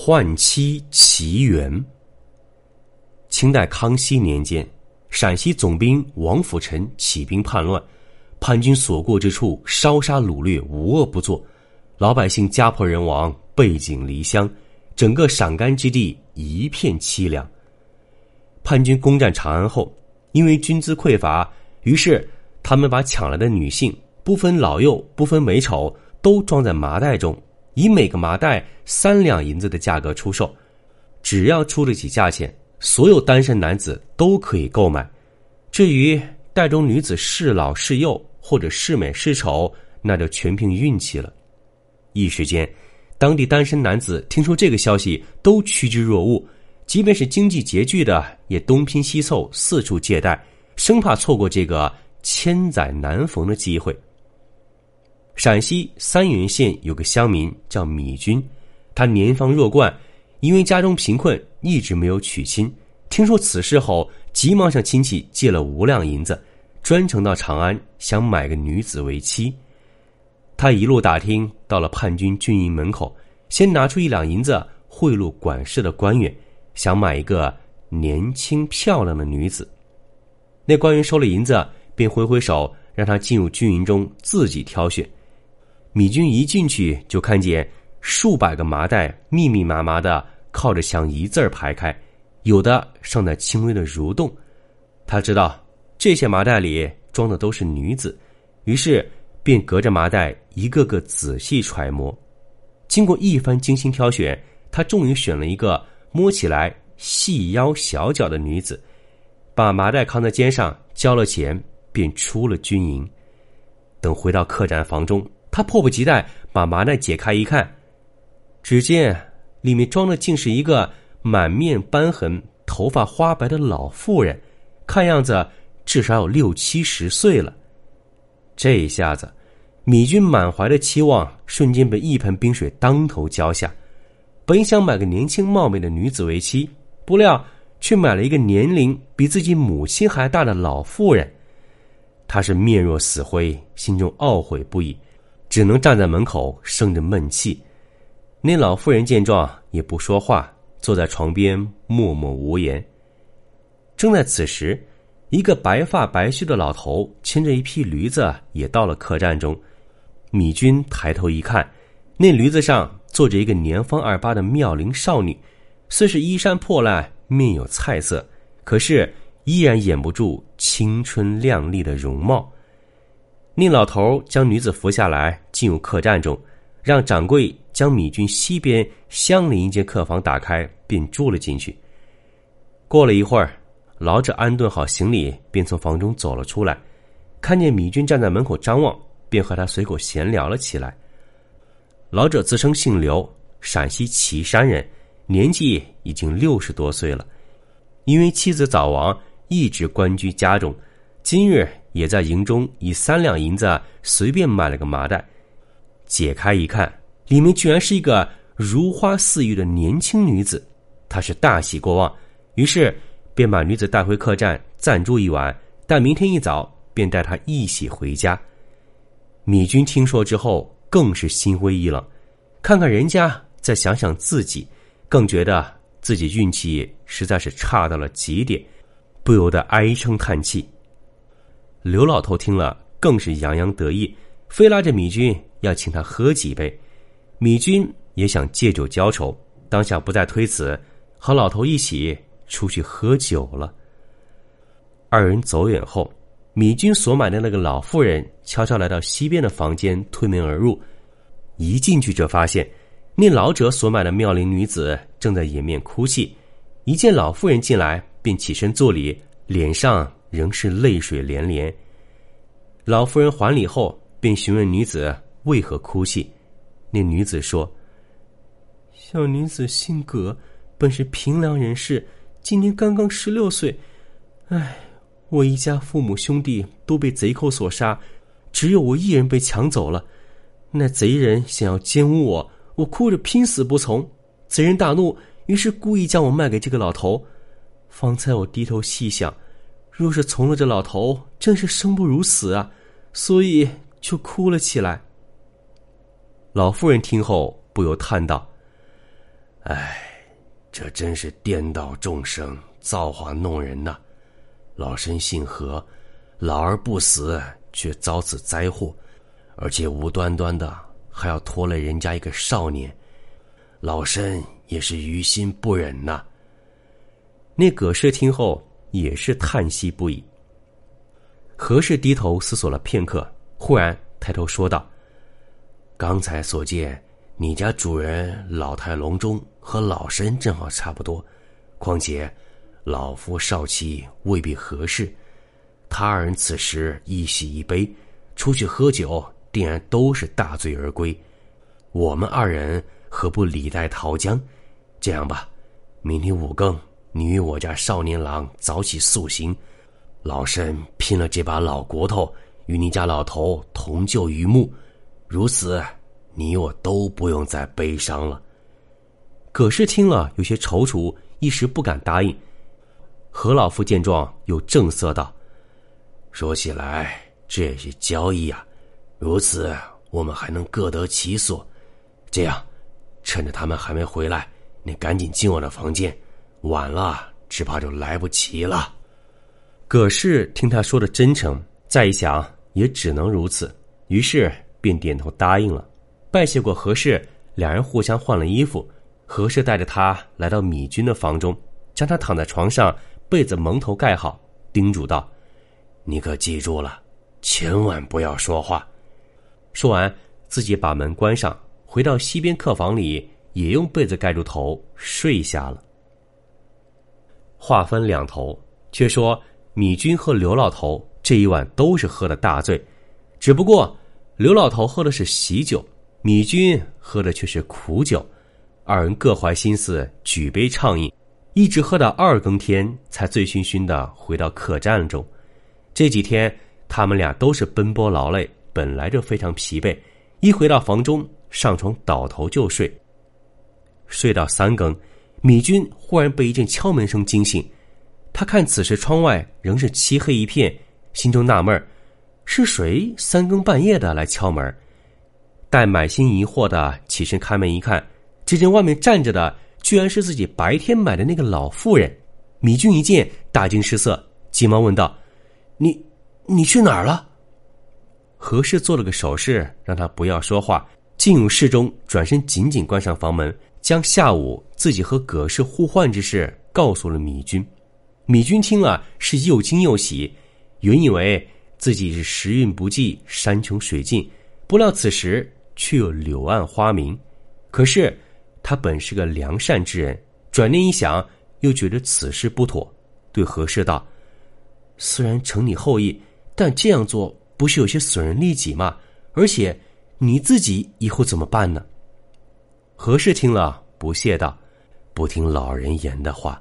换妻奇缘。清代康熙年间，陕西总兵王辅臣起兵叛乱，叛军所过之处烧杀掳掠，无恶不作，老百姓家破人亡，背井离乡，整个陕甘之地一片凄凉。叛军攻占长安后，因为军资匮乏，于是他们把抢来的女性，不分老幼，不分美丑，都装在麻袋中。以每个麻袋三两银子的价格出售，只要出得起价钱，所有单身男子都可以购买。至于袋中女子是老是幼，或者是美是丑，那就全凭运气了。一时间，当地单身男子听说这个消息，都趋之若鹜；即便是经济拮据的，也东拼西凑，四处借贷，生怕错过这个千载难逢的机会。陕西三原县有个乡民叫米军，他年方弱冠，因为家中贫困，一直没有娶亲。听说此事后，急忙向亲戚借了五两银子，专程到长安想买个女子为妻。他一路打听，到了叛军军营门口，先拿出一两银子贿赂管事的官员，想买一个年轻漂亮的女子。那官员收了银子，便挥挥手让他进入军营中自己挑选。米军一进去就看见数百个麻袋密密麻麻的靠着墙一字儿排开，有的尚在轻微的蠕动。他知道这些麻袋里装的都是女子，于是便隔着麻袋一个个仔细揣摩。经过一番精心挑选，他终于选了一个摸起来细腰小脚的女子，把麻袋扛在肩上，交了钱，便出了军营。等回到客栈房中。他迫不及待把麻袋解开一看，只见里面装的竟是一个满面斑痕、头发花白的老妇人，看样子至少有六七十岁了。这一下子，米军满怀的期望瞬间被一盆冰水当头浇下。本想买个年轻貌美的女子为妻，不料却买了一个年龄比自己母亲还大的老妇人。他是面若死灰，心中懊悔不已。只能站在门口生着闷气。那老妇人见状也不说话，坐在床边默默无言。正在此时，一个白发白须的老头牵着一匹驴子也到了客栈中。米军抬头一看，那驴子上坐着一个年方二八的妙龄少女，虽是衣衫破烂，面有菜色，可是依然掩不住青春靓丽的容貌。那老头将女子扶下来，进入客栈中，让掌柜将米军西边相邻一间客房打开，便住了进去。过了一会儿，老者安顿好行李，便从房中走了出来，看见米军站在门口张望，便和他随口闲聊了起来。老者自称姓刘，陕西岐山人，年纪已经六十多岁了，因为妻子早亡，一直关居家中。今日。也在营中以三两银子随便买了个麻袋，解开一看，里面居然是一个如花似玉的年轻女子。他是大喜过望，于是便把女子带回客栈暂住一晚，但明天一早便带她一起回家。米军听说之后，更是心灰意冷，看看人家，再想想自己，更觉得自己运气实在是差到了极点，不由得唉声叹气。刘老头听了，更是洋洋得意，非拉着米军要请他喝几杯。米军也想借酒浇愁，当下不再推辞，和老头一起出去喝酒了。二人走远后，米军所买的那个老妇人悄悄来到西边的房间，推门而入。一进去就发现，那老者所买的妙龄女子正在掩面哭泣。一见老妇人进来，便起身作礼，脸上。仍是泪水连连。老夫人还礼后，便询问女子为何哭泣。那女子说：“小女子姓葛，本是平凉人士，今年刚刚十六岁。唉，我一家父母兄弟都被贼寇所杀，只有我一人被抢走了。那贼人想要奸污我，我哭着拼死不从。贼人大怒，于是故意将我卖给这个老头。方才我低头细想，若是从了这老头，真是生不如死啊！所以就哭了起来。”老妇人听后不由叹道。唉，这真是颠倒众生，造化弄人呐！老身姓何，老而不死，却遭此灾祸，而且无端端的还要拖累人家一个少年，老身也是于心不忍呐。那葛氏听后也是叹息不已。何氏低头思索了片刻，忽然抬头说道：“刚才所见。”你家主人老态龙钟，和老身正好差不多。况且，老夫少妻未必合适。他二人此时一喜一悲，出去喝酒，定然都是大醉而归。我们二人何不李代桃僵？这样吧，明天五更，你与我家少年郎早起速行，老身拼了这把老骨头，与你家老头同就榆木。如此。你我都不用再悲伤了。葛氏听了有些踌躇，一时不敢答应。何老夫见状，又正色道：“说起来，这也是交易啊。如此，我们还能各得其所。这样，趁着他们还没回来，你赶紧进我的房间。晚了，只怕就来不及了。”葛氏听他说的真诚，再一想，也只能如此，于是便点头答应了。拜谢过何氏，两人互相换了衣服。何氏带着他来到米君的房中，将他躺在床上，被子蒙头盖好，叮嘱道：“你可记住了，千万不要说话。”说完，自己把门关上，回到西边客房里，也用被子盖住头睡下了。话分两头，却说米君和刘老头这一晚都是喝的大醉，只不过刘老头喝的是喜酒。米君喝的却是苦酒，二人各怀心思，举杯畅饮，一直喝到二更天，才醉醺醺的回到客栈中。这几天他们俩都是奔波劳累，本来就非常疲惫，一回到房中，上床倒头就睡。睡到三更，米君忽然被一阵敲门声惊醒，他看此时窗外仍是漆黑一片，心中纳闷是谁三更半夜的来敲门？待满心疑惑的起身开门一看，只见外面站着的居然是自己白天买的那个老妇人。米君一见大惊失色，急忙问道：“你，你去哪儿了？”何氏做了个手势，让他不要说话，进入室中，转身紧紧关上房门，将下午自己和葛氏互换之事告诉了米君。米君听了是又惊又喜，原以为自己是时运不济，山穷水尽，不料此时。却又柳暗花明，可是他本是个良善之人，转念一想，又觉得此事不妥，对何氏道：“虽然承你厚意，但这样做不是有些损人利己吗？而且你自己以后怎么办呢？”何氏听了不屑道：“不听老人言的话，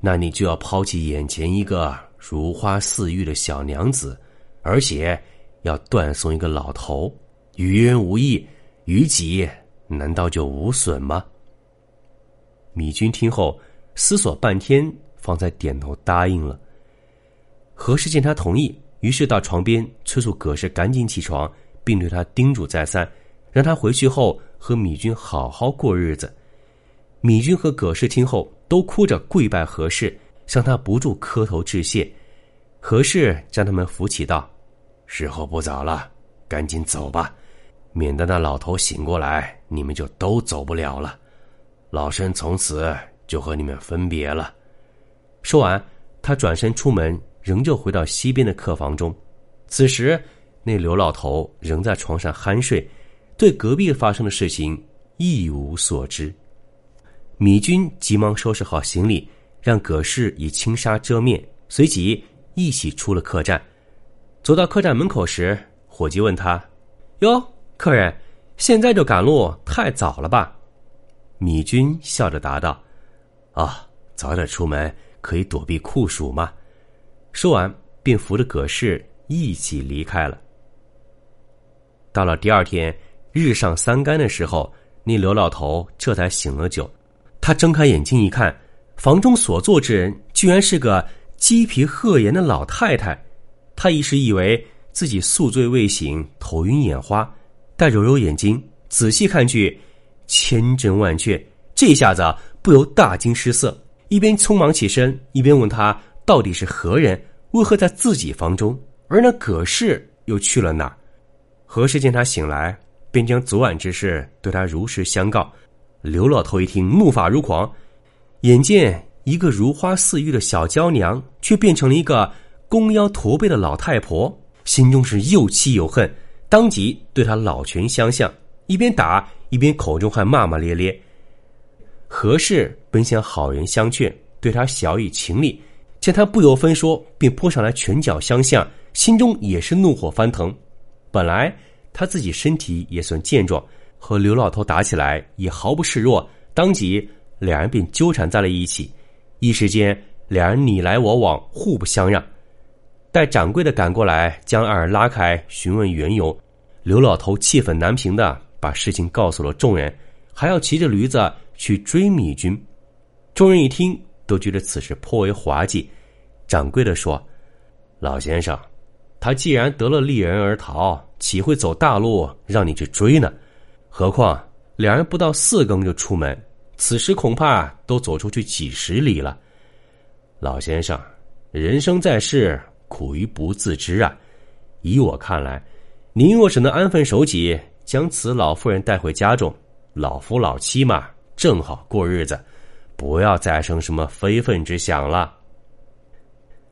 那你就要抛弃眼前一个如花似玉的小娘子，而且要断送一个老头，于人无益。”于己难道就无损吗？米君听后思索半天，方才点头答应了。何氏见他同意，于是到床边催促葛氏赶紧起床，并对他叮嘱再三，让他回去后和米君好好过日子。米君和葛氏听后都哭着跪拜何氏，向他不住磕头致谢。何氏将他们扶起道：“时候不早了，赶紧走吧。”免得那老头醒过来，你们就都走不了了。老身从此就和你们分别了。说完，他转身出门，仍旧回到西边的客房中。此时，那刘老头仍在床上酣睡，对隔壁发生的事情一无所知。米军急忙收拾好行李，让葛氏以轻纱遮面，随即一起出了客栈。走到客栈门口时，伙计问他：“哟。”客人，现在就赶路太早了吧？米军笑着答道：“啊，早点出门可以躲避酷暑嘛。”说完，便扶着葛氏一起离开了。到了第二天日上三竿的时候，那刘老头这才醒了酒。他睁开眼睛一看，房中所坐之人居然是个鸡皮鹤颜的老太太。他一时以为自己宿醉未醒，头晕眼花，但揉揉眼睛，仔细看去，千真万确。这下子不由大惊失色，一边匆忙起身，一边问他到底是何人，为何在自己房中，而那葛氏又去了哪儿？何氏见他醒来，便将昨晚之事对他如实相告。刘老头一听，怒发如狂，眼见一个如花似玉的小娇娘，却变成了一个。弓腰驼背的老太婆心中是又气又恨，当即对他老拳相向，一边打一边口中还骂骂咧咧。何氏本想好人相劝，对他小以情理，见他不由分说，便扑上来拳脚相向，心中也是怒火翻腾。本来他自己身体也算健壮，和刘老头打起来也毫不示弱，当即两人便纠缠在了一起，一时间两人你来我往，互不相让。待掌柜的赶过来，将二人拉开，询问缘由。刘老头气愤难平的把事情告诉了众人，还要骑着驴子去追米军。众人一听，都觉得此事颇为滑稽。掌柜的说：“老先生，他既然得了利人而逃，岂会走大路让你去追呢？何况两人不到四更就出门，此时恐怕都走出去几十里了。老先生，人生在世。”苦于不自知啊！以我看来，您若是能安分守己，将此老妇人带回家中，老夫老妻嘛，正好过日子，不要再生什么非分之想了。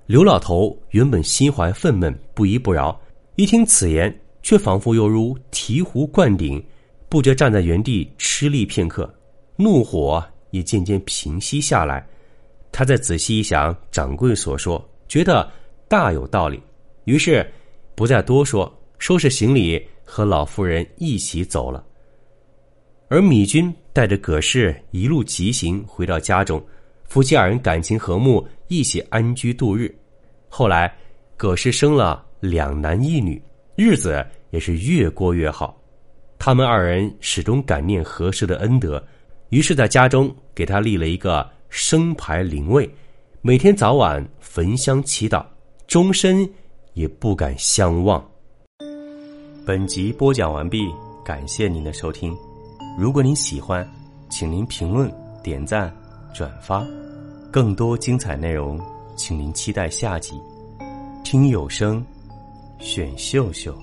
刘老头原本心怀愤懑，不依不饶，一听此言，却仿佛犹如醍醐灌顶，不觉站在原地吃力片刻，怒火也渐渐平息下来。他再仔细一想，掌柜所说，觉得。大有道理，于是不再多说，收拾行李和老妇人一起走了。而米君带着葛氏一路疾行回到家中，夫妻二人感情和睦，一起安居度日。后来葛氏生了两男一女，日子也是越过越好。他们二人始终感念何氏的恩德，于是在家中给他立了一个生牌灵位，每天早晚焚香祈祷。终身也不敢相忘。本集播讲完毕，感谢您的收听。如果您喜欢，请您评论、点赞、转发。更多精彩内容，请您期待下集。听有声，选秀秀。